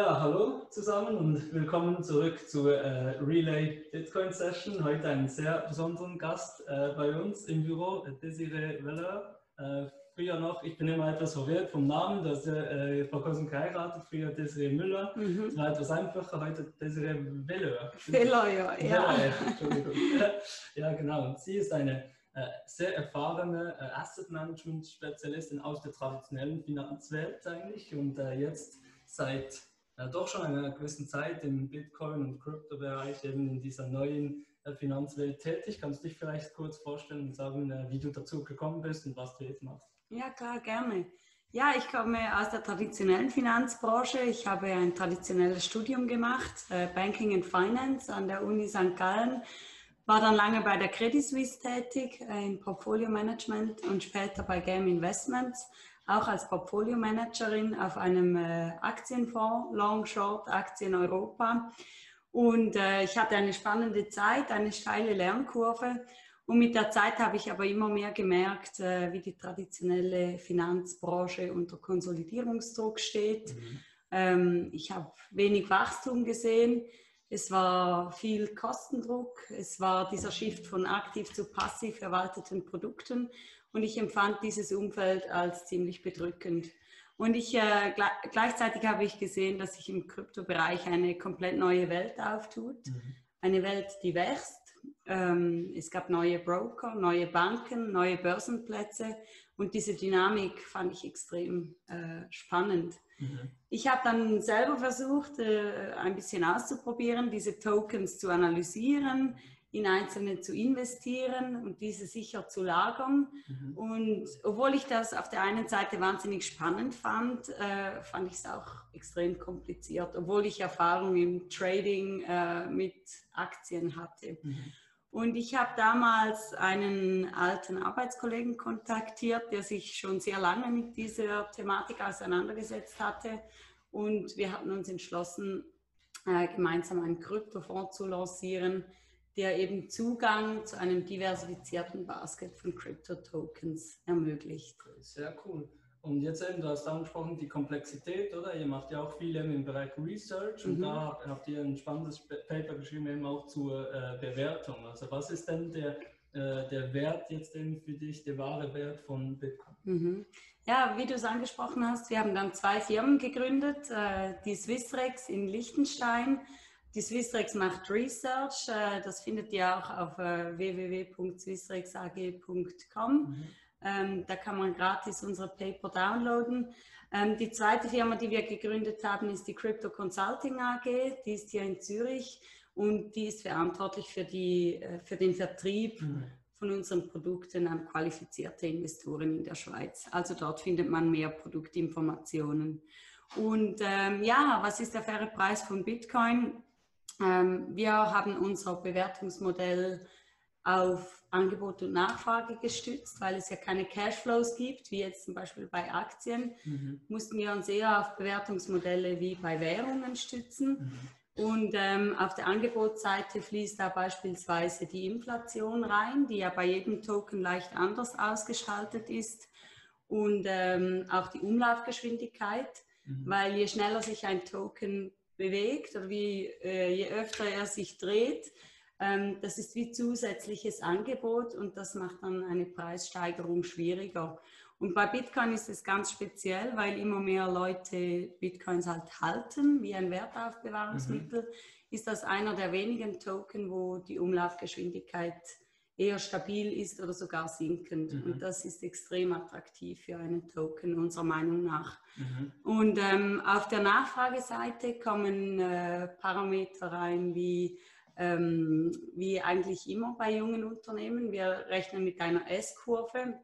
Ja, hallo zusammen und willkommen zurück zur äh, Relay Bitcoin Session. Heute einen sehr besonderen Gast äh, bei uns im Büro, Desiree Weller. Äh, früher noch, ich bin immer etwas verwirrt vom Namen, das ist äh, vor kurzem geheiratet, früher Desiree Müller. Mhm. Das war etwas einfacher, heute Desiree Weller. Weller, ja. ja. Entschuldigung. ja, genau. Und sie ist eine äh, sehr erfahrene äh, Asset Management Spezialistin aus der traditionellen Finanzwelt eigentlich und äh, jetzt seit äh, doch schon einer gewissen Zeit im Bitcoin- und Kryptobereich eben in dieser neuen äh, Finanzwelt tätig. Kannst du dich vielleicht kurz vorstellen und sagen, äh, wie du dazu gekommen bist und was du jetzt machst? Ja, klar, gerne. Ja, ich komme aus der traditionellen Finanzbranche. Ich habe ein traditionelles Studium gemacht, Banking and Finance an der Uni St. Gallen. War dann lange bei der Credit Suisse tätig im Portfolio Management und später bei Game Investments auch als Portfolio-Managerin auf einem äh, Aktienfonds, Long Short Aktien Europa. Und äh, ich hatte eine spannende Zeit, eine steile Lernkurve. Und mit der Zeit habe ich aber immer mehr gemerkt, äh, wie die traditionelle Finanzbranche unter Konsolidierungsdruck steht. Mhm. Ähm, ich habe wenig Wachstum gesehen. Es war viel Kostendruck. Es war dieser Shift von aktiv zu passiv verwalteten Produkten. Und ich empfand dieses Umfeld als ziemlich bedrückend. Und ich, äh, gleichzeitig habe ich gesehen, dass sich im Kryptobereich eine komplett neue Welt auftut. Mhm. Eine Welt, die wächst. Ähm, es gab neue Broker, neue Banken, neue Börsenplätze. Und diese Dynamik fand ich extrem äh, spannend. Mhm. Ich habe dann selber versucht, äh, ein bisschen auszuprobieren, diese Tokens zu analysieren, in einzelne zu investieren und diese sicher zu lagern. Mhm. Und obwohl ich das auf der einen Seite wahnsinnig spannend fand, äh, fand ich es auch extrem kompliziert, obwohl ich Erfahrung im Trading äh, mit Aktien hatte. Mhm. Und ich habe damals einen alten Arbeitskollegen kontaktiert, der sich schon sehr lange mit dieser Thematik auseinandergesetzt hatte. Und wir hatten uns entschlossen, äh, gemeinsam einen Kryptofonds zu lancieren, der eben Zugang zu einem diversifizierten Basket von Crypto-Tokens ermöglicht. Sehr cool. Und jetzt eben, du hast angesprochen, die Komplexität, oder? Ihr macht ja auch viel im Bereich Research und mhm. da habt ihr ein spannendes Paper geschrieben, eben auch zur äh, Bewertung. Also was ist denn der, äh, der Wert jetzt eben für dich, der wahre Wert von Bitcoin? Mhm. Ja, wie du es angesprochen hast, wir haben dann zwei Firmen gegründet, äh, die Swissrex in Liechtenstein die Swissrex macht Research, äh, das findet ihr auch auf äh, www.swissrexag.com. Mhm. Ähm, da kann man gratis unsere Paper downloaden. Ähm, die zweite Firma, die wir gegründet haben, ist die Crypto Consulting AG. Die ist hier in Zürich und die ist verantwortlich für, die, äh, für den Vertrieb mhm. von unseren Produkten an qualifizierte Investoren in der Schweiz. Also dort findet man mehr Produktinformationen. Und ähm, ja, was ist der faire Preis von Bitcoin? Ähm, wir haben unser Bewertungsmodell auf Angebot und Nachfrage gestützt, weil es ja keine Cashflows gibt, wie jetzt zum Beispiel bei Aktien, mhm. mussten wir uns eher auf Bewertungsmodelle wie bei Währungen stützen. Mhm. Und ähm, auf der Angebotsseite fließt da beispielsweise die Inflation rein, die ja bei jedem Token leicht anders ausgestaltet ist. Und ähm, auch die Umlaufgeschwindigkeit, mhm. weil je schneller sich ein Token bewegt oder wie, äh, je öfter er sich dreht. Ähm, das ist wie zusätzliches Angebot und das macht dann eine Preissteigerung schwieriger. Und bei Bitcoin ist es ganz speziell, weil immer mehr Leute Bitcoins halt halten, wie ein Wertaufbewahrungsmittel, mhm. ist das einer der wenigen Token, wo die Umlaufgeschwindigkeit eher stabil ist oder sogar sinkend. Mhm. Und das ist extrem attraktiv für einen Token unserer Meinung nach. Mhm. Und ähm, auf der Nachfrageseite kommen äh, Parameter rein wie ähm, wie eigentlich immer bei jungen Unternehmen. Wir rechnen mit einer S-Kurve.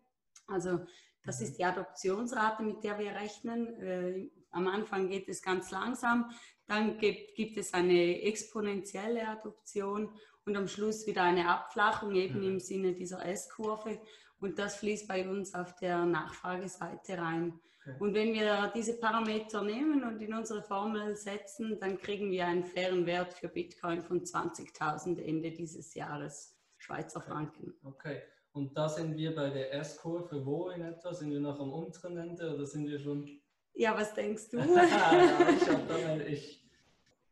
Also das ist die Adoptionsrate, mit der wir rechnen. Äh, am Anfang geht es ganz langsam, dann gibt, gibt es eine exponentielle Adoption und am Schluss wieder eine Abflachung eben mhm. im Sinne dieser S-Kurve. Und das fließt bei uns auf der Nachfrageseite rein. Okay. Und wenn wir diese Parameter nehmen und in unsere Formel setzen, dann kriegen wir einen fairen Wert für Bitcoin von 20.000 Ende dieses Jahres, Schweizer okay. Franken. Okay. Und da sind wir bei der S-Kurve wo in etwa? Sind wir noch am unteren Ende oder sind wir schon Ja, was denkst du? ich habe ich,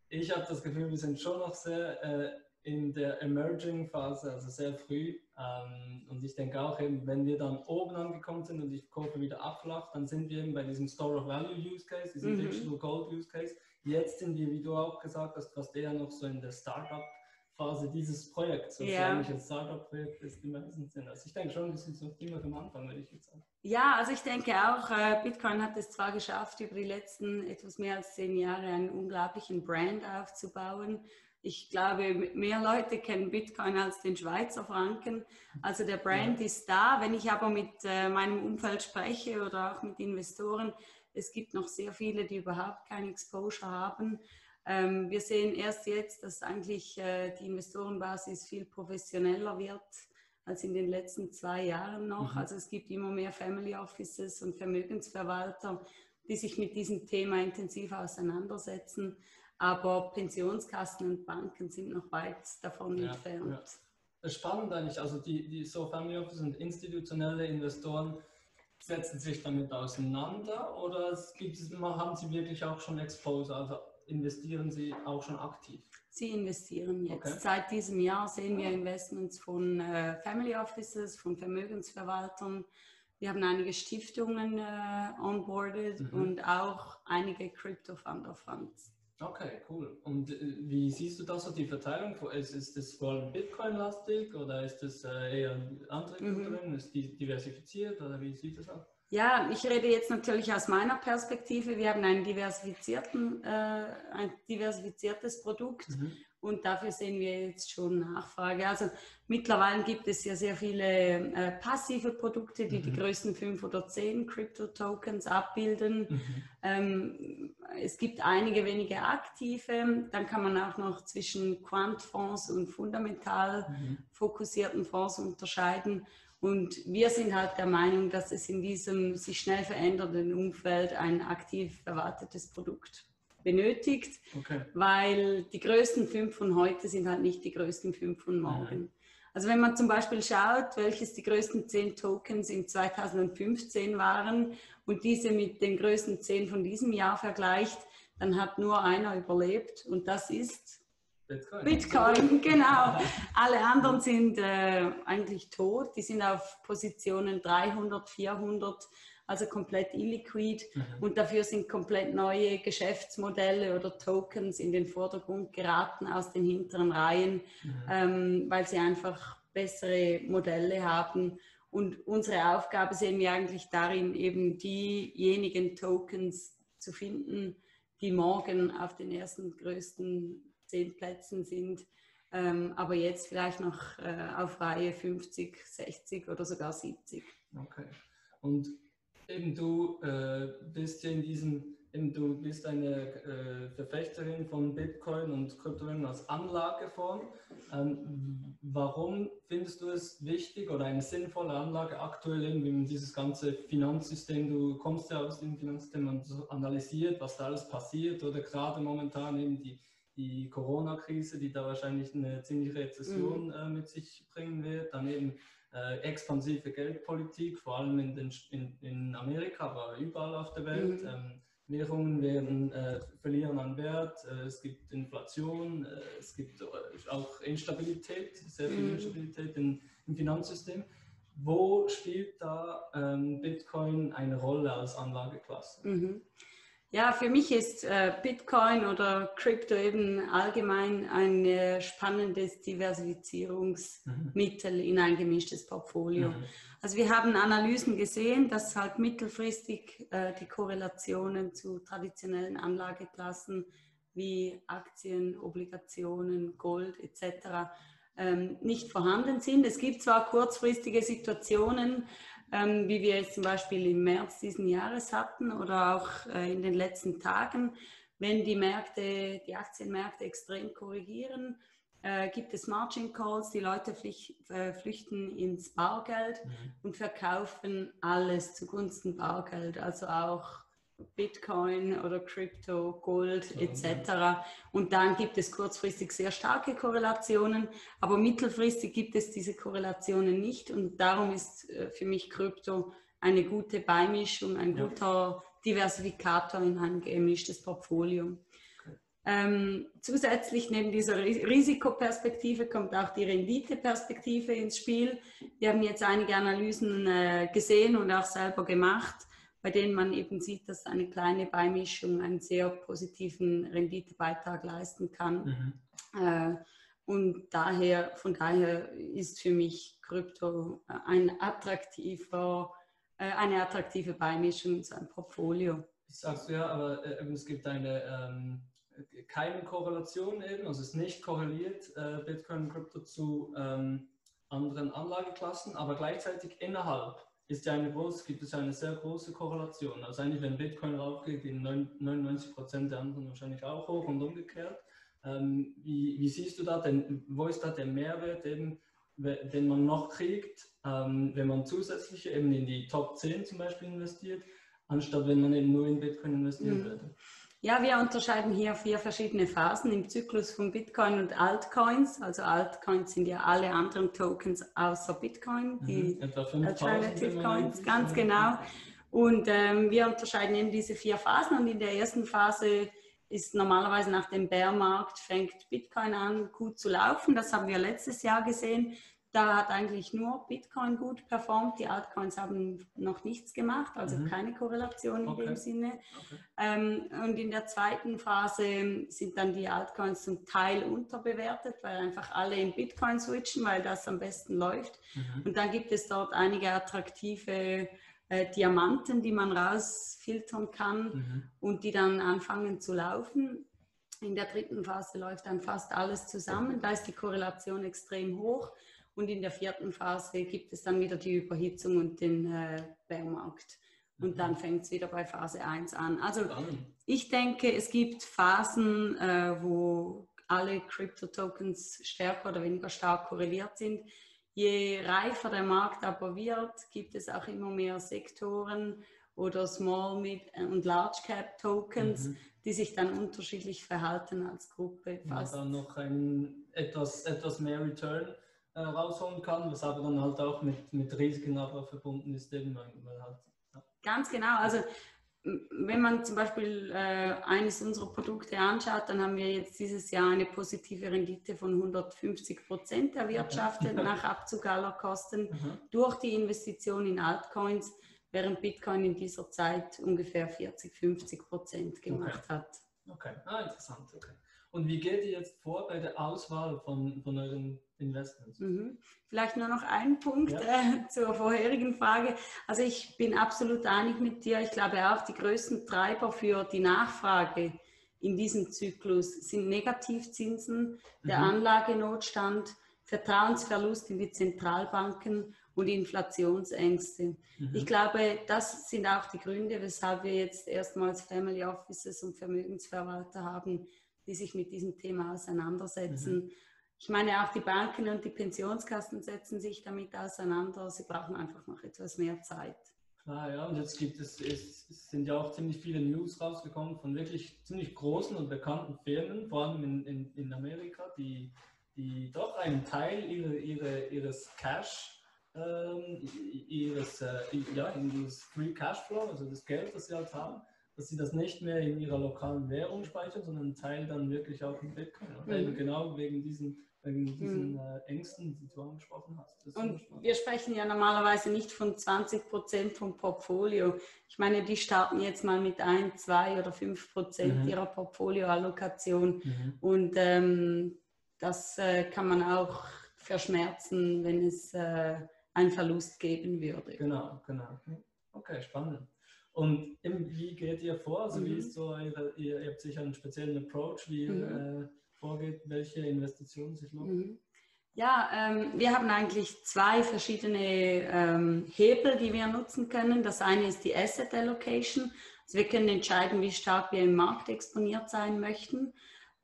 ich hab das Gefühl, wir sind schon noch sehr äh, in der Emerging-Phase, also sehr früh. Ähm, und ich denke auch eben, wenn wir dann oben angekommen sind und die Kurve wieder abflacht, dann sind wir eben bei diesem Store of Value Use Case, diesem mhm. Digital Gold Use Case. Jetzt sind wir, wie du auch gesagt hast, fast eher noch so in der Startup Phase dieses Projekts, was ja. eigentlich ein Startup-Projekt ist, die meisten sind. Also ich denke schon, wir sind so ziemlich am Anfang, würde ich jetzt sagen. Ja, also ich denke auch, äh, Bitcoin hat es zwar geschafft, über die letzten etwas mehr als zehn Jahre einen unglaublichen Brand aufzubauen. Ich glaube, mehr Leute kennen Bitcoin als den Schweizer Franken. Also der Brand ja. ist da. Wenn ich aber mit äh, meinem Umfeld spreche oder auch mit Investoren, es gibt noch sehr viele, die überhaupt kein Exposure haben. Ähm, wir sehen erst jetzt, dass eigentlich äh, die Investorenbasis viel professioneller wird als in den letzten zwei Jahren noch. Mhm. Also es gibt immer mehr Family Offices und Vermögensverwalter, die sich mit diesem Thema intensiv auseinandersetzen. Aber Pensionskassen und Banken sind noch weit davon ja, entfernt. Ja. Spannend eigentlich, also die, die so Family Offices und institutionelle Investoren setzen sich damit auseinander oder es gibt, haben sie wirklich auch schon Exposure? Also investieren Sie auch schon aktiv? Sie investieren jetzt. Okay. Seit diesem Jahr sehen wir Investments von äh, Family Offices, von Vermögensverwaltern. Wir haben einige Stiftungen äh, onboarded mhm. und auch einige Crypto Fund of Funds. Okay, cool. Und äh, wie siehst du das so, die Verteilung? Ist, ist das vor allem Bitcoin-lastig oder ist das äh, eher andere Kulturen? Mhm. Ist die diversifiziert oder wie sieht das aus? Ja, ich rede jetzt natürlich aus meiner Perspektive. Wir haben einen diversifizierten, äh, ein diversifiziertes Produkt mhm. und dafür sehen wir jetzt schon Nachfrage. Also mittlerweile gibt es ja sehr viele äh, passive Produkte, die mhm. die größten fünf oder zehn Crypto-Tokens abbilden. Mhm. Ähm, es gibt einige wenige aktive. Dann kann man auch noch zwischen Quant-Fonds und fundamental mhm. fokussierten Fonds unterscheiden. Und wir sind halt der Meinung, dass es in diesem sich schnell verändernden Umfeld ein aktiv erwartetes Produkt benötigt, okay. weil die größten fünf von heute sind halt nicht die größten fünf von morgen. Mhm. Also wenn man zum Beispiel schaut, welches die größten zehn Tokens in 2015 waren und diese mit den größten zehn von diesem Jahr vergleicht, dann hat nur einer überlebt und das ist Bitcoin. Bitcoin, genau. Alle anderen sind äh, eigentlich tot. Die sind auf Positionen 300, 400, also komplett illiquid. Mhm. Und dafür sind komplett neue Geschäftsmodelle oder Tokens in den Vordergrund geraten aus den hinteren Reihen, mhm. ähm, weil sie einfach bessere Modelle haben. Und unsere Aufgabe sehen wir eigentlich darin, eben diejenigen Tokens zu finden, die morgen auf den ersten größten zehn Plätzen sind, ähm, aber jetzt vielleicht noch äh, auf Reihe 50, 60 oder sogar 70. Okay. Und eben du äh, bist ja in diesem, du bist eine äh, Verfechterin von Bitcoin und Kryptowährungen als Anlageform. Ähm, warum findest du es wichtig oder eine sinnvolle Anlage aktuell irgendwie dieses ganze Finanzsystem, du kommst ja aus dem Finanzsystem und analysiert, was da alles passiert oder gerade momentan eben die die Corona-Krise, die da wahrscheinlich eine ziemliche Rezession mhm. äh, mit sich bringen wird. Dann eben äh, expansive Geldpolitik, vor allem in, den, in, in, Amerika, aber überall auf der Welt. Mhm. Ähm, Währungen werden, äh, verlieren an Wert, äh, es gibt Inflation, äh, es gibt äh, auch Instabilität, sehr viel mhm. Instabilität in, im Finanzsystem. Wo spielt da ähm, Bitcoin eine Rolle als Anlageklasse? Mhm. Ja, für mich ist äh, Bitcoin oder Crypto eben allgemein ein spannendes Diversifizierungsmittel mhm. in ein gemischtes Portfolio. Mhm. Also wir haben Analysen gesehen, dass halt mittelfristig äh, die Korrelationen zu traditionellen Anlageklassen wie Aktien, Obligationen, Gold etc. Ähm, nicht vorhanden sind. Es gibt zwar kurzfristige Situationen, ähm, wie wir es zum Beispiel im März diesen Jahres hatten oder auch äh, in den letzten Tagen. Wenn die Märkte, die Aktienmärkte extrem korrigieren, äh, gibt es Margin Calls, die Leute äh, flüchten ins Bargeld mhm. und verkaufen alles zugunsten Bargeld, also auch Bitcoin oder Crypto, Gold etc. Und dann gibt es kurzfristig sehr starke Korrelationen, aber mittelfristig gibt es diese Korrelationen nicht und darum ist äh, für mich Krypto eine gute Beimischung, ein guter Diversifikator in ein gemischtes Portfolio. Ähm, zusätzlich neben dieser Risikoperspektive kommt auch die Renditeperspektive ins Spiel. Wir haben jetzt einige Analysen äh, gesehen und auch selber gemacht, bei denen man eben sieht, dass eine kleine Beimischung einen sehr positiven Renditebeitrag leisten kann. Mhm. Äh, und daher, von daher ist für mich Krypto ein attraktiver, äh, eine attraktive Beimischung in seinem Portfolio. Das sagst du ja, aber äh, es gibt eine ähm keine Korrelation eben, also es ist nicht korreliert äh, Bitcoin und Krypto zu ähm, anderen Anlageklassen, aber gleichzeitig innerhalb ist ja eine große, gibt es eine sehr große Korrelation. Also eigentlich, wenn Bitcoin raufgeht, gehen 99 Prozent der anderen wahrscheinlich auch hoch und umgekehrt. Ähm, wie, wie, siehst du da denn, wo ist da der Mehrwert eben, den man noch kriegt, ähm, wenn man zusätzlich eben in die Top 10 zum Beispiel investiert, anstatt wenn man eben nur in Bitcoin investieren mhm. würde? Ja, wir unterscheiden hier vier verschiedene Phasen im Zyklus von Bitcoin und Altcoins. Also Altcoins sind ja alle anderen Tokens außer Bitcoin, mhm, die mhm, Alternative Coins, ganz genau. Und ähm, wir unterscheiden eben diese vier Phasen und in der ersten Phase ist normalerweise nach dem Bärmarkt fängt Bitcoin an gut zu laufen. Das haben wir letztes Jahr gesehen. Da hat eigentlich nur Bitcoin gut performt. Die Altcoins haben noch nichts gemacht, also mhm. keine Korrelation okay. in dem Sinne. Okay. Ähm, und in der zweiten Phase sind dann die Altcoins zum Teil unterbewertet, weil einfach alle in Bitcoin switchen, weil das am besten läuft. Mhm. Und dann gibt es dort einige attraktive äh, Diamanten, die man rausfiltern kann mhm. und die dann anfangen zu laufen. In der dritten Phase läuft dann fast alles zusammen. Da ist die Korrelation extrem hoch. Und in der vierten Phase gibt es dann wieder die Überhitzung und den äh, Bärmarkt. Und mhm. dann fängt es wieder bei Phase 1 an. Also ich denke, es gibt Phasen, äh, wo alle Crypto-Tokens stärker oder weniger stark korreliert sind. Je reifer der Markt aber wird, gibt es auch immer mehr Sektoren oder Small, Mid und Large Cap Tokens, mhm. die sich dann unterschiedlich verhalten als Gruppe. Fast. Ja, dann noch ein etwas, etwas mehr Return äh, rausholen kann, was aber dann halt auch mit, mit Risiken aber verbunden ist, eben weil, halt, ja. Ganz genau, also wenn man zum Beispiel äh, eines unserer Produkte anschaut, dann haben wir jetzt dieses Jahr eine positive Rendite von 150 Prozent erwirtschaftet nach Abzug aller Kosten mhm. durch die Investition in Altcoins, während Bitcoin in dieser Zeit ungefähr 40, 50 Prozent gemacht okay. hat. Okay, ah, interessant. Okay. Und wie geht ihr jetzt vor bei der Auswahl von, von euren Investments? Mhm. Vielleicht nur noch ein Punkt ja. äh, zur vorherigen Frage. Also ich bin absolut einig mit dir. Ich glaube auch, die größten Treiber für die Nachfrage in diesem Zyklus sind Negativzinsen, der mhm. Anlagenotstand, Vertrauensverlust in die Zentralbanken und Inflationsängste. Mhm. Ich glaube, das sind auch die Gründe, weshalb wir jetzt erstmals Family Offices und Vermögensverwalter haben, die sich mit diesem Thema auseinandersetzen. Mhm. Ich meine, auch die Banken und die Pensionskassen setzen sich damit auseinander. Sie brauchen einfach noch etwas mehr Zeit. Klar, ja, und jetzt gibt es, es sind ja auch ziemlich viele News rausgekommen von wirklich ziemlich großen und bekannten Firmen, vor allem in, in, in Amerika, die, die doch einen Teil ihre, ihre, ihres Cash, ähm, ihres, äh, ja, ihres Free Cashflow, also das Geld, das sie halt haben, dass sie das nicht mehr in ihrer lokalen Währung speichern, sondern einen Teil dann wirklich auch in Bitcoin. Mhm. genau wegen diesen, wegen diesen mhm. Ängsten, die du angesprochen hast. Und wir sprechen ja normalerweise nicht von 20 Prozent vom Portfolio. Ich meine, die starten jetzt mal mit 1, 2 oder 5 Prozent mhm. ihrer Portfolioallokation. Mhm. Und ähm, das äh, kann man auch verschmerzen, wenn es äh, einen Verlust geben würde. Genau, genau. Okay, spannend. Und wie geht ihr vor? Also mhm. wie ist so ihr, ihr, habt sicher einen speziellen Approach, wie ihr mhm. äh, vorgeht, welche Investitionen sich lohnen? Mhm. Ja, ähm, wir haben eigentlich zwei verschiedene ähm, Hebel, die wir nutzen können. Das eine ist die Asset Allocation. Also wir können entscheiden, wie stark wir im Markt exponiert sein möchten.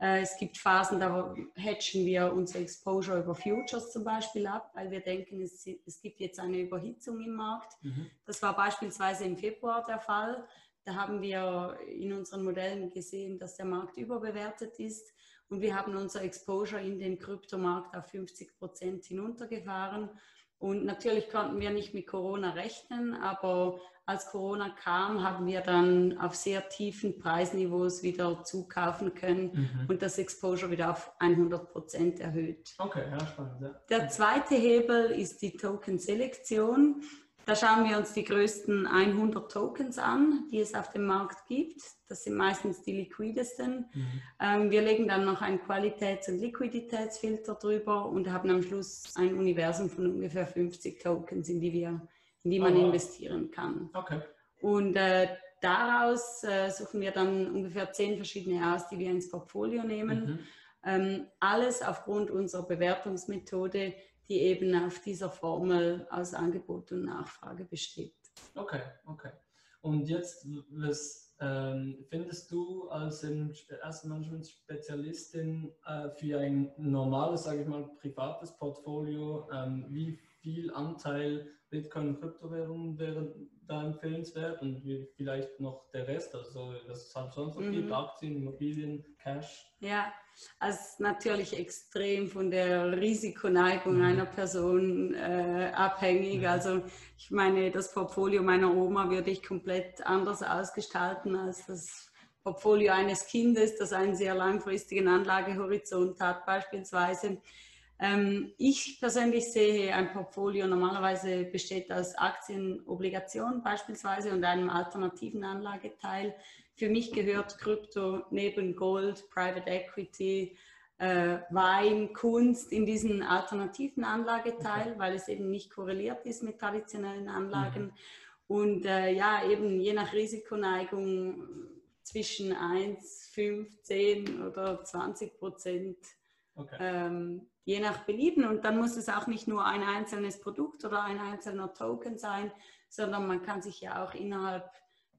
Äh, es gibt Phasen, da hedgen wir unser Exposure über Futures zum Beispiel ab, weil wir denken, es, es gibt jetzt eine Überhitzung im Markt. Mhm. Das war beispielsweise im Februar der Fall. Da haben wir in unseren Modellen gesehen, dass der Markt überbewertet ist und wir haben unser Exposure in den Kryptomarkt auf 50 Prozent hinuntergefahren. Und natürlich konnten wir nicht mit Corona rechnen, aber als Corona kam, haben wir dann auf sehr tiefen Preisniveaus wieder zukaufen können mhm. und das Exposure wieder auf 100 Prozent erhöht. Okay, ja, spannend. Ja. Der zweite Hebel ist die Token-Selektion. Da schauen wir uns die größten 100 Tokens an, die es auf dem Markt gibt. Das sind meistens die liquidesten. Mhm. Ähm, wir legen dann noch einen Qualitäts- und Liquiditätsfilter drüber und haben am Schluss ein Universum von ungefähr 50 Tokens, in die wir in die man oh, investieren kann. Okay. Und äh, daraus äh, suchen wir dann ungefähr zehn verschiedene aus, die wir ins Portfolio nehmen. Mhm. Ähm, alles aufgrund unserer Bewertungsmethode, die eben auf dieser Formel aus Angebot und Nachfrage besteht. Okay, okay. Und jetzt, was ähm, findest du als Asset-Management-Spezialistin äh, für ein normales, sage ich mal, privates Portfolio, ähm, wie viel Anteil Bitcoin und Kryptowährungen wären da empfehlenswert und vielleicht noch der Rest, also was es halt sonst noch mhm. gibt, Aktien, Immobilien, Cash. Ja, also natürlich extrem von der Risikoneigung mhm. einer Person äh, abhängig. Ja. Also ich meine, das Portfolio meiner Oma würde ich komplett anders ausgestalten als das Portfolio eines Kindes, das einen sehr langfristigen Anlagehorizont hat beispielsweise. Ähm, ich persönlich sehe ein Portfolio normalerweise besteht aus Aktien, Obligationen beispielsweise und einem alternativen Anlageteil. Für mich gehört Krypto neben Gold, Private Equity, äh, Wein, Kunst in diesen alternativen Anlageteil, okay. weil es eben nicht korreliert ist mit traditionellen Anlagen. Mhm. Und äh, ja, eben je nach Risikoneigung zwischen 1, 5, 10 oder 20 Prozent okay. ähm, je nach Belieben. Und dann muss es auch nicht nur ein einzelnes Produkt oder ein einzelner Token sein, sondern man kann sich ja auch innerhalb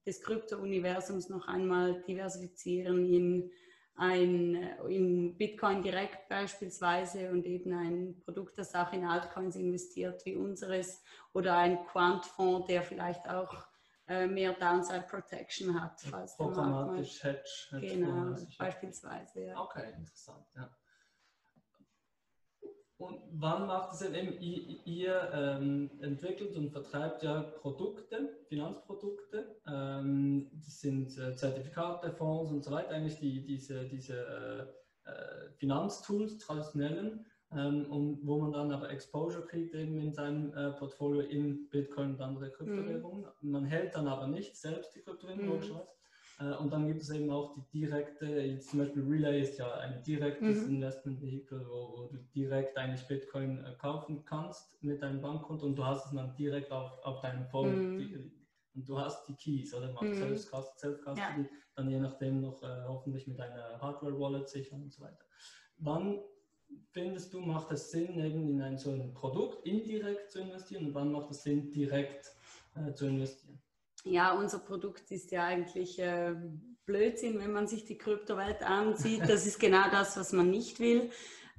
des Krypto-Universums noch einmal diversifizieren in ein in Bitcoin direkt beispielsweise und eben ein Produkt, das auch in Altcoins investiert wie unseres oder ein Quant-Fonds, der vielleicht auch äh, mehr Downside Protection hat. Falls Programmatisch Hedge, Hedge. Genau, beispielsweise. Ja. Okay, interessant. Ja. Und wann macht es denn eben, ihr, ähm, entwickelt und vertreibt ja Produkte, Finanzprodukte, ähm, das sind äh, Zertifikate, Fonds und so weiter, eigentlich die, diese, diese äh, äh, Finanztools, traditionellen, ähm, und wo man dann aber Exposure kriegt eben in seinem äh, Portfolio in Bitcoin und andere Kryptowährungen. Mhm. Man hält dann aber nicht selbst die Kryptowährungen, mhm. logischerweise. Äh, und dann gibt es eben auch die direkte, zum Beispiel Relay ist ja ein direktes mhm. Investmentvehikel, wo, wo, du direkt eigentlich Bitcoin äh, kaufen kannst mit deinem Bankkonto und du hast es dann direkt auf, auf deinem Phone. Mhm. und du hast die Keys, oder? Macht mhm. Self-Custody, Self ja. dann je nachdem noch äh, hoffentlich mit einer Hardware-Wallet sichern und so weiter. Wann findest du, macht es Sinn, eben in ein so ein Produkt indirekt zu investieren und wann macht es Sinn, direkt äh, zu investieren? Ja, unser Produkt ist ja eigentlich äh, Blödsinn, wenn man sich die Kryptowelt ansieht. Das ist genau das, was man nicht will.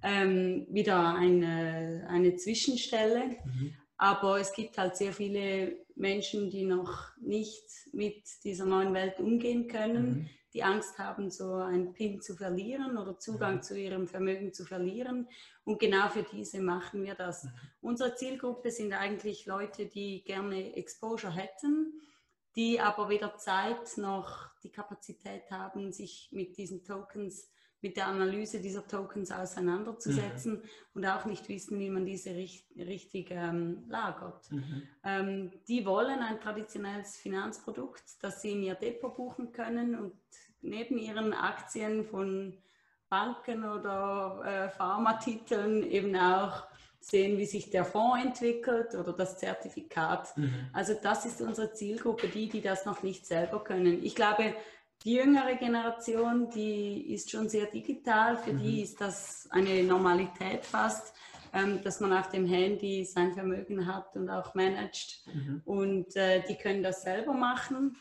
Ähm, wieder eine, eine Zwischenstelle. Mhm. Aber es gibt halt sehr viele Menschen, die noch nicht mit dieser neuen Welt umgehen können, mhm. die Angst haben, so ein PIN zu verlieren oder Zugang mhm. zu ihrem Vermögen zu verlieren. Und genau für diese machen wir das. Mhm. Unsere Zielgruppe sind eigentlich Leute, die gerne Exposure hätten die aber weder Zeit noch die Kapazität haben, sich mit diesen Tokens, mit der Analyse dieser Tokens auseinanderzusetzen mhm. und auch nicht wissen, wie man diese richt richtig ähm, lagert. Mhm. Ähm, die wollen ein traditionelles Finanzprodukt, das sie in ihr Depot buchen können und neben ihren Aktien von Banken oder äh, Pharmatiteln eben auch sehen, wie sich der Fonds entwickelt oder das Zertifikat. Mhm. Also das ist unsere Zielgruppe, die, die das noch nicht selber können. Ich glaube, die jüngere Generation, die ist schon sehr digital. Für mhm. die ist das eine Normalität fast, ähm, dass man auf dem Handy sein Vermögen hat und auch managt. Mhm. Und äh, die können das selber machen.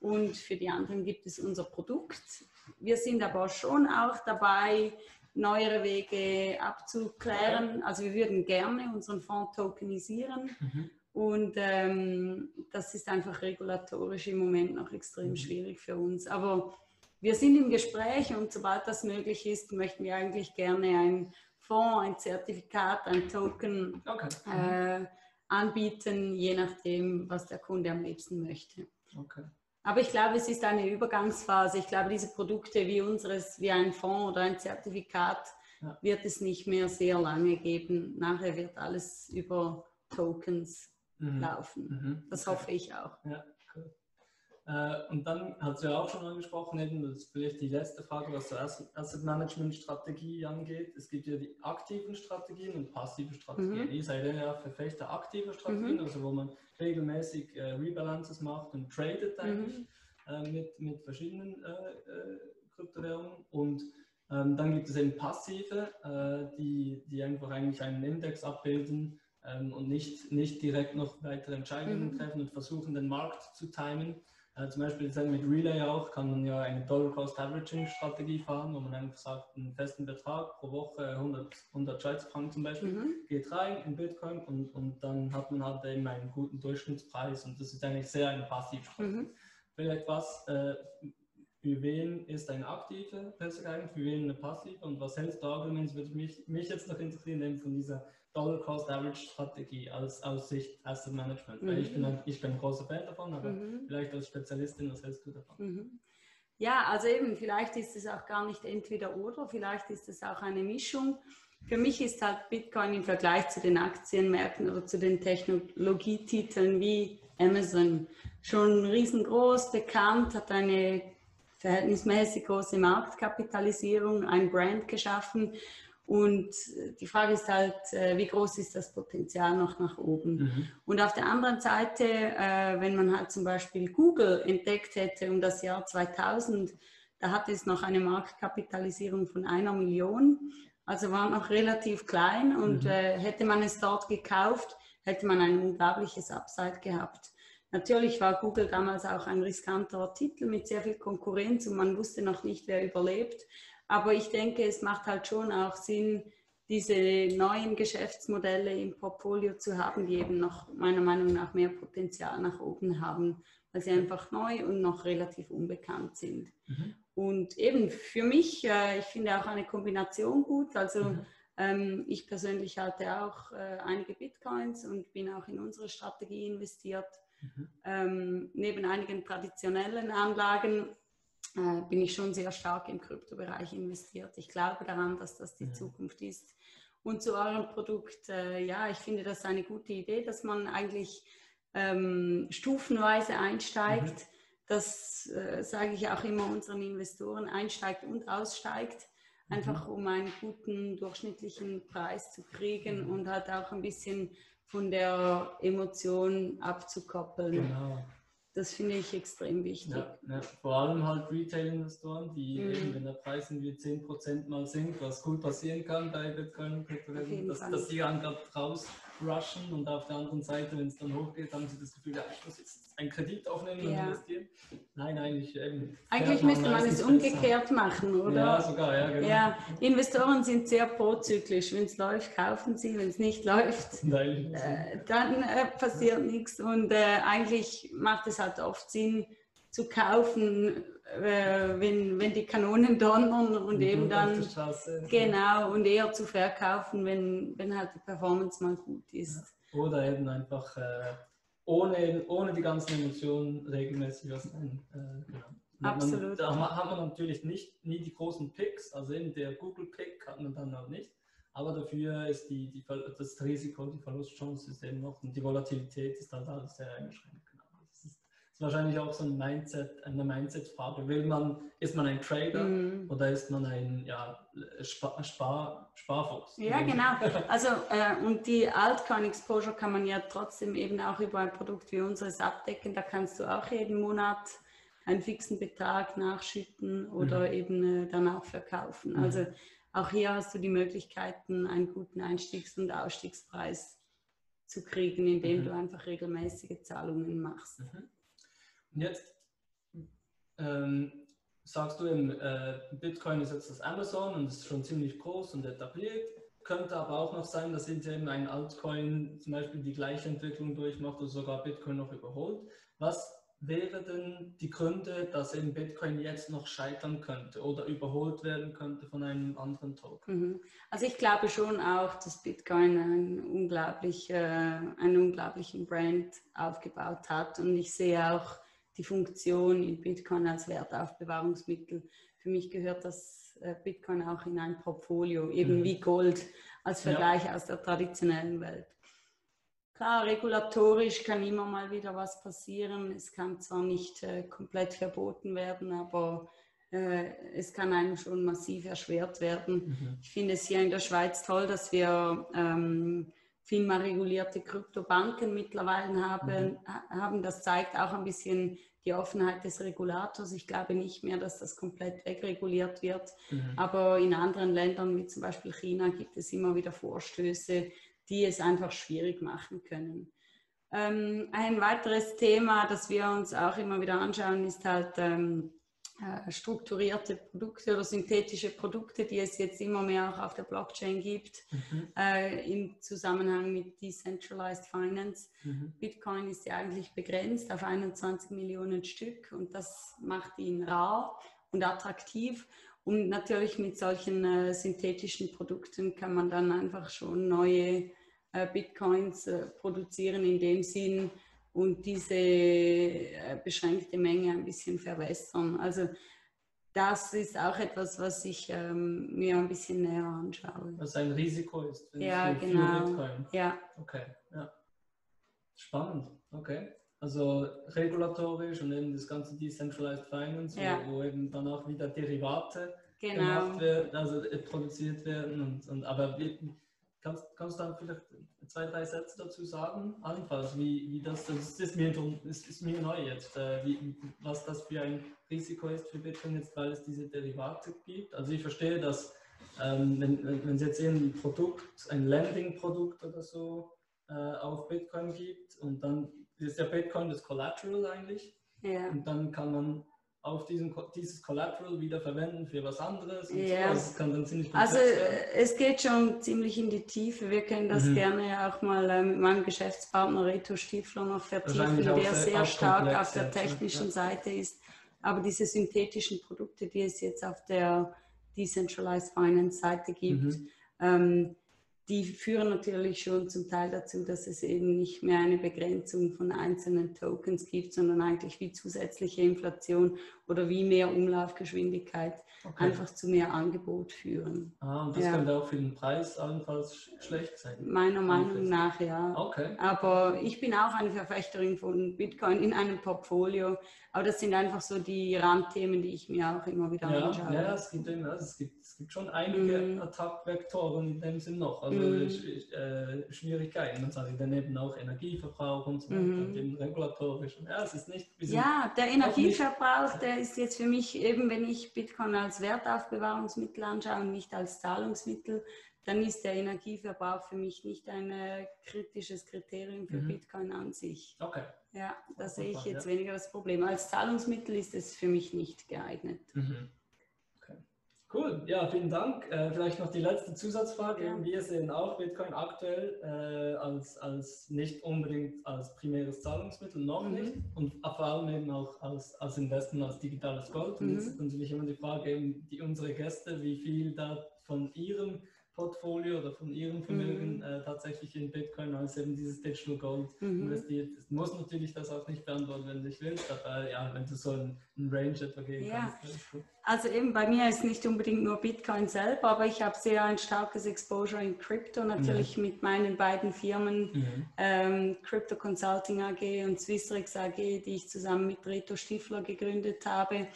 Und für die anderen gibt es unser Produkt. Wir sind aber schon auch dabei, neuere Wege abzuklären. Also wir würden gerne unseren Fonds tokenisieren. Mhm. Und ähm, das ist einfach regulatorisch im Moment noch extrem mhm. schwierig für uns. Aber wir sind im Gespräch und sobald das möglich ist, möchten wir eigentlich gerne ein Fonds, ein Zertifikat, ein Token okay. äh, anbieten, je nachdem, was der Kunde am liebsten möchte. Okay. Aber ich glaube, es ist eine Übergangsphase. Ich glaube, diese Produkte wie unseres, wie ein Fonds oder ein Zertifikat, ja. wird es nicht mehr sehr lange geben. Nachher wird alles über Tokens mhm. laufen. Mhm. Das hoffe ich auch. Ja, und dann hast du ja auch schon angesprochen, eben, das ist vielleicht die letzte Frage, was zur Asset Management Strategie angeht. Es gibt ja die aktiven Strategien und passive Strategien. Mhm. Ihr seid ja Verfechter aktiver Strategien, mhm. also wo man regelmäßig äh, Rebalances macht und tradet eigentlich mhm. äh, mit, mit verschiedenen äh, äh, Kryptowährungen. Und ähm, dann gibt es eben passive, äh, die, die einfach eigentlich einen Index abbilden ähm, und nicht, nicht direkt noch weitere Entscheidungen mhm. treffen und versuchen, den Markt zu timen. Äh, zum Beispiel mit Relay auch kann man ja eine Dollar-Cost-Averaging-Strategie fahren, wo man einfach sagt, einen festen Betrag pro Woche, 100, 100 Schweizer Franken zum Beispiel, mhm. geht rein in Bitcoin und, und dann hat man halt eben einen guten Durchschnittspreis und das ist eigentlich sehr eine Passivstrategie. Mhm. Vielleicht was, äh, für wen ist eine aktive Pressegeeignet, für wen eine passive und was hältst du da, würde mich, mich jetzt noch interessieren, eben von dieser Dollar Cost Average Strategie als aus Sicht Asset Management. Mhm. Weil ich bin, ein, ich bin ein großer Fan davon, aber mhm. vielleicht als Spezialistin, was hältst du davon? Mhm. Ja, also eben, vielleicht ist es auch gar nicht entweder oder, vielleicht ist es auch eine Mischung. Für mich ist halt Bitcoin im Vergleich zu den Aktienmärkten oder zu den Technologietiteln wie Amazon schon riesengroß, bekannt, hat eine verhältnismäßig große Marktkapitalisierung, ein Brand geschaffen und die Frage ist halt, äh, wie groß ist das Potenzial noch nach oben? Mhm. Und auf der anderen Seite, äh, wenn man halt zum Beispiel Google entdeckt hätte um das Jahr 2000, da hatte es noch eine Marktkapitalisierung von einer Million, also war noch relativ klein und mhm. Äh, hätte man es dort gekauft, hätte man ein unglaubliches Upside gehabt. Natürlich war Google damals auch ein riskanter Titel mit sehr viel Konkurrenz und man wusste noch nicht, wer überlebt. Aber ich denke, es macht halt schon auch Sinn, diese neuen Geschäftsmodelle im Portfolio zu haben, die eben noch meiner Meinung nach mehr Potenzial nach oben haben, weil sie einfach neu und noch relativ unbekannt sind. Mhm. Und eben für mich, äh, ich finde auch eine Kombination gut. Also mhm. ähm, ich persönlich halte auch äh, einige Bitcoins und bin auch in unsere Strategie investiert. Mhm. Ähm, neben einigen traditionellen Anlagen äh, bin ich schon sehr stark im Kryptobereich investiert. Ich glaube daran, dass das die ja. Mhm. Zukunft ist. Und zu eurem Produkt, äh, ja, ich finde das eine gute Idee, dass man eigentlich ähm, stufenweise einsteigt. Mhm. Das äh, sage ich auch immer unseren Investoren, einsteigt und aussteigt, einfach mhm. um einen guten durchschnittlichen Preis zu kriegen mhm. und halt auch ein bisschen von der Emotion abzukoppeln. Genau. Das finde ich extrem wichtig. Ja, ja. Vor allem halt Retail-Investoren, die mhm. eben, wenn der Preis irgendwie 10% mal sinkt, was gut passieren kann bei Bitcoin dass, dass die dann gerade raus rushen und auf der anderen Seite, wenn es dann hochgeht, haben sie das Gefühl, ja, ich muss jetzt einen Kredit aufnehmen und investieren. Nein, eigentlich eben. Eigentlich müsste man es umgekehrt machen, oder? Ja, sogar, ja, genau. Ja, Investoren sind sehr prozyklisch. Wenn es läuft, kaufen sie. Wenn es nicht läuft, Nein, äh, dann äh, passiert nichts. Und äh, eigentlich macht es halt oft Sinn, zu kaufen, äh, wenn, wenn die Kanonen donnern und, und eben dann genau und eher zu verkaufen, wenn, wenn halt die Performance mal gut ist. Ja. Oder eben einfach äh, ohne, ohne die ganzen Emotionen regelmäßig was rein. Äh, genau. Absolut. Man, da haben wir natürlich nicht, nie die großen Picks, also eben der Google-Pick hat man dann auch nicht. Aber dafür ist die, die, das Risiko, die Verlustchance ist eben noch und die Volatilität ist halt alles sehr eingeschränkt ist wahrscheinlich auch so ein Mindset, eine Mindset-Frage. Will man, ist man ein Trader mm. oder ist man ein ja, Spar, Spar, Sparfuchs? Ja, genau. Also äh, und die Altcoin-Exposure kann man ja trotzdem eben auch über ein Produkt wie unseres abdecken. Da kannst du auch jeden Monat einen fixen Betrag nachschütten oder mhm. eben äh, dann auch verkaufen. Mhm. Also auch hier hast du die Möglichkeiten, einen guten Einstiegs- und Ausstiegspreis zu kriegen, indem mhm. du einfach regelmäßige Zahlungen machst. Und jetzt ähm, sagst du eben, äh, Bitcoin ist jetzt das Amazon und ist schon ziemlich groß und etabliert. Könnte aber auch noch sein, dass eben ein Altcoin zum Beispiel die gleiche Entwicklung durchmacht oder sogar Bitcoin noch überholt. Was wären denn die Gründe, dass eben Bitcoin jetzt noch scheitern könnte oder überholt werden könnte von einem anderen Token? Mhm. Also ich glaube schon auch, dass Bitcoin einen, unglaublich, äh, einen unglaublichen Brand aufgebaut hat und ich sehe auch die Funktion in Bitcoin als Wertaufbewahrungsmittel. Für mich gehört das äh, Bitcoin auch in ein Portfolio, eben mhm. wie Gold als Vergleich ja. aus der traditionellen Welt. Klar, regulatorisch kann immer mal wieder was passieren. Es kann zwar nicht äh, komplett verboten werden, aber äh, es kann einem schon massiv erschwert werden. Mhm. Ich finde es hier in der Schweiz toll, dass wir ähm, FINMA regulierte Kryptobanken mittlerweile haben, mhm. haben. Das zeigt auch ein bisschen die Offenheit des Regulators. Ich glaube nicht mehr, dass das komplett wegreguliert wird. Mhm. Aber in anderen Ländern, wie zum Beispiel China, gibt es immer wieder Vorstöße, die es einfach schwierig machen können. Ähm, ein weiteres Thema, das wir uns auch immer wieder anschauen, ist halt ähm, äh, strukturierte Produkte oder synthetische Produkte, die es jetzt immer mehr auch auf der Blockchain gibt, mhm. äh, im Zusammenhang mit Decentralized Finance. Mhm. Bitcoin ist ja eigentlich begrenzt auf 21 Millionen Stück und das macht ihn rar und attraktiv. Und natürlich mit solchen äh, synthetischen Produkten kann man dann einfach schon neue äh, Bitcoins äh, produzieren in dem Sinn und diese äh, beschränkte Menge ein bisschen verwässern. Also das ist auch etwas, was ich ähm, mir ein bisschen näher anschaue. Was ein Risiko ist. Ja, genau. Bitcoin. Ja. Okay, ja. Spannend, okay. Also regulatorisch und eben das ganze Decentralized Finance, ja. wo, wo, eben dann auch wieder Derivate genau. gemacht werden, also produziert werden. Und, und aber wie, kannst, kannst du dann vielleicht zwei, drei Sätze dazu sagen? Allenfalls, wie, wie das, das ist mir, ist, ist mir neu jetzt, äh, wie, was das für ein Risiko ist für Bitcoin jetzt, weil es diese Derivate gibt. Also ich verstehe, dass ähm, wenn, wenn es jetzt ein Produkt, ein Landing-Produkt oder so äh, auf Bitcoin gibt und dann ist der Bitcoin das Collateral eigentlich. Ja. Und dann kann man auf diesen, dieses Collateral wieder verwenden für was anderes. ja. So. Also, also es geht schon ziemlich in die Tiefe. Wir können das mhm. gerne auch mal äh, mit meinem Geschäftspartner Reto Stiefler noch vertiefen, der sehr stark auf der technischen ja. Seite ist. Aber diese synthetischen Produkte, die es jetzt auf der Decentralized Finance Seite gibt, mhm. ähm, die führen natürlich schon zum Teil dazu, dass es eben nicht mehr eine Begrenzung von einzelnen Tokens gibt, sondern eigentlich wie zusätzliche Inflation oder wie mehr Umlaufgeschwindigkeit okay. einfach zu mehr Angebot führen. Ah, und das ja. könnte auch für den Preis allenfalls schlecht sein? Meiner Meinung nach ja. Okay. Aber ich bin auch eine Verfechterin von Bitcoin in einem Portfolio. Aber das sind einfach so die Randthemen, die ich mir auch immer wieder ja, anschaue. Ja, es gibt, immer, es gibt, es gibt schon einige mhm. Attack-Vektoren in dem Sinn noch. Also mhm. äh, Schwierigkeiten. Und dann daneben auch Energieverbrauch und so weiter. Mhm. Regulatorisch. Ja, es ist nicht. Ja, der Energieverbrauch, der ist jetzt für mich eben, wenn ich Bitcoin als Wertaufbewahrungsmittel anschaue und nicht als Zahlungsmittel, dann ist der Energieverbrauch für mich nicht ein äh, kritisches Kriterium für mhm. Bitcoin an sich. Okay. Ja, da sehe ich jetzt ja. weniger das Problem. Als Zahlungsmittel ist es für mich nicht geeignet. Mhm. Cool, ja, vielen Dank. Äh, vielleicht noch die letzte Zusatzfrage. Ja. Wir sehen auch Bitcoin aktuell äh, als, als nicht unbedingt als primäres Zahlungsmittel, noch mhm. nicht. Und vor allem eben auch als, als Investment, als digitales Gold. Und mhm. jetzt ist natürlich immer die Frage, eben die, unsere Gäste, wie viel da von ihrem Portfolio oder von ihrem Vermögen mhm. äh, tatsächlich in Bitcoin als eben dieses Digital Gold mhm. investiert ist. Muss natürlich das auch nicht beantworten, wenn du nicht willst, aber ja, wenn du so einen, einen Range etwa geben ja. kannst. Also eben bei mir ist nicht unbedingt nur Bitcoin selber, aber ich habe sehr ein starkes Exposure in Crypto, natürlich mhm. mit meinen beiden Firmen mhm. ähm, Crypto Consulting AG und Swissrex AG, die ich zusammen mit Reto Stifler gegründet habe.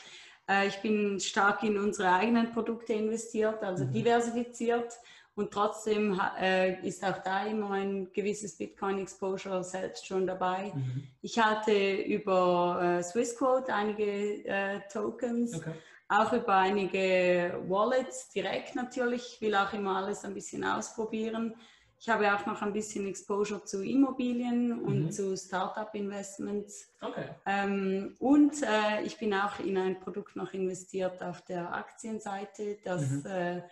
Äh, ich bin stark in unsere eigenen Produkte investiert, also mhm. diversifiziert. Und trotzdem äh, ist auch da immer ein gewisses Bitcoin-Exposure selbst schon dabei. Mhm. Ich halte über äh, Swissquote einige Tokens, okay. auch über einige Wallets direkt natürlich. Ich will auch immer alles ein bisschen ausprobieren. Ich habe auch noch ein bisschen Exposure zu Immobilien und mhm. zu Startup-Investments. Okay. Ähm, und äh, ich bin auch in ein Produkt noch investiert auf der Aktienseite, das mhm. äh,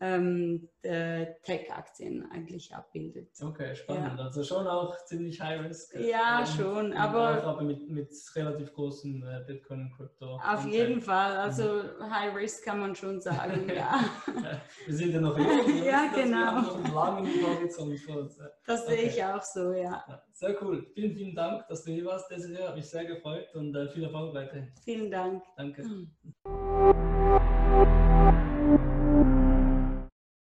ähm, Tech-Aktien eigentlich abbildet. Okay, spannend. Ja. Also schon auch ziemlich High Risk. Ja, ähm, schon, aber, aber mit, mit relativ großen äh, Bitcoin und Krypto. Auf jeden Fall, also mhm. High Risk kann man schon sagen, ja. wir sind ja noch jung. ja, genau. Noch langen Horizont vor uns. Das okay. sehe ich auch so, ja. ja. Sehr cool. Vielen, vielen Dank, dass du hier warst, Desiree. Hat mich sehr gefreut und äh, viel Erfolg weiterhin. Vielen Dank. Danke.